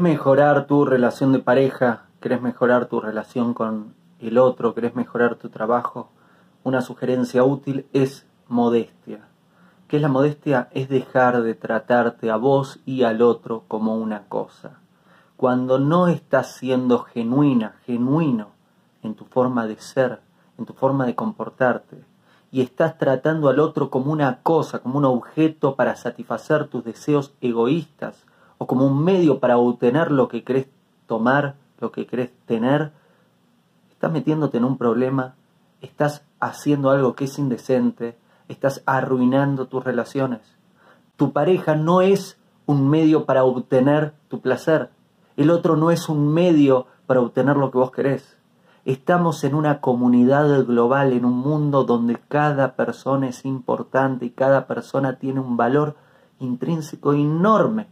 mejorar tu relación de pareja, querés mejorar tu relación con el otro, querés mejorar tu trabajo, una sugerencia útil es modestia. ¿Qué es la modestia? Es dejar de tratarte a vos y al otro como una cosa. Cuando no estás siendo genuina, genuino en tu forma de ser, en tu forma de comportarte, y estás tratando al otro como una cosa, como un objeto para satisfacer tus deseos egoístas, o como un medio para obtener lo que crees tomar, lo que crees tener, estás metiéndote en un problema, estás haciendo algo que es indecente, estás arruinando tus relaciones. Tu pareja no es un medio para obtener tu placer, el otro no es un medio para obtener lo que vos querés. Estamos en una comunidad global, en un mundo donde cada persona es importante y cada persona tiene un valor intrínseco enorme,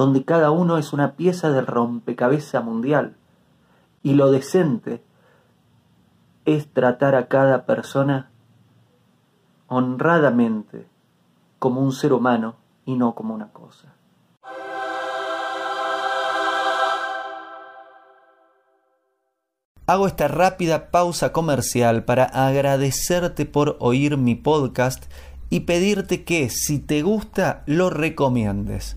donde cada uno es una pieza del rompecabezas mundial. Y lo decente es tratar a cada persona honradamente como un ser humano y no como una cosa. Hago esta rápida pausa comercial para agradecerte por oír mi podcast y pedirte que si te gusta lo recomiendes.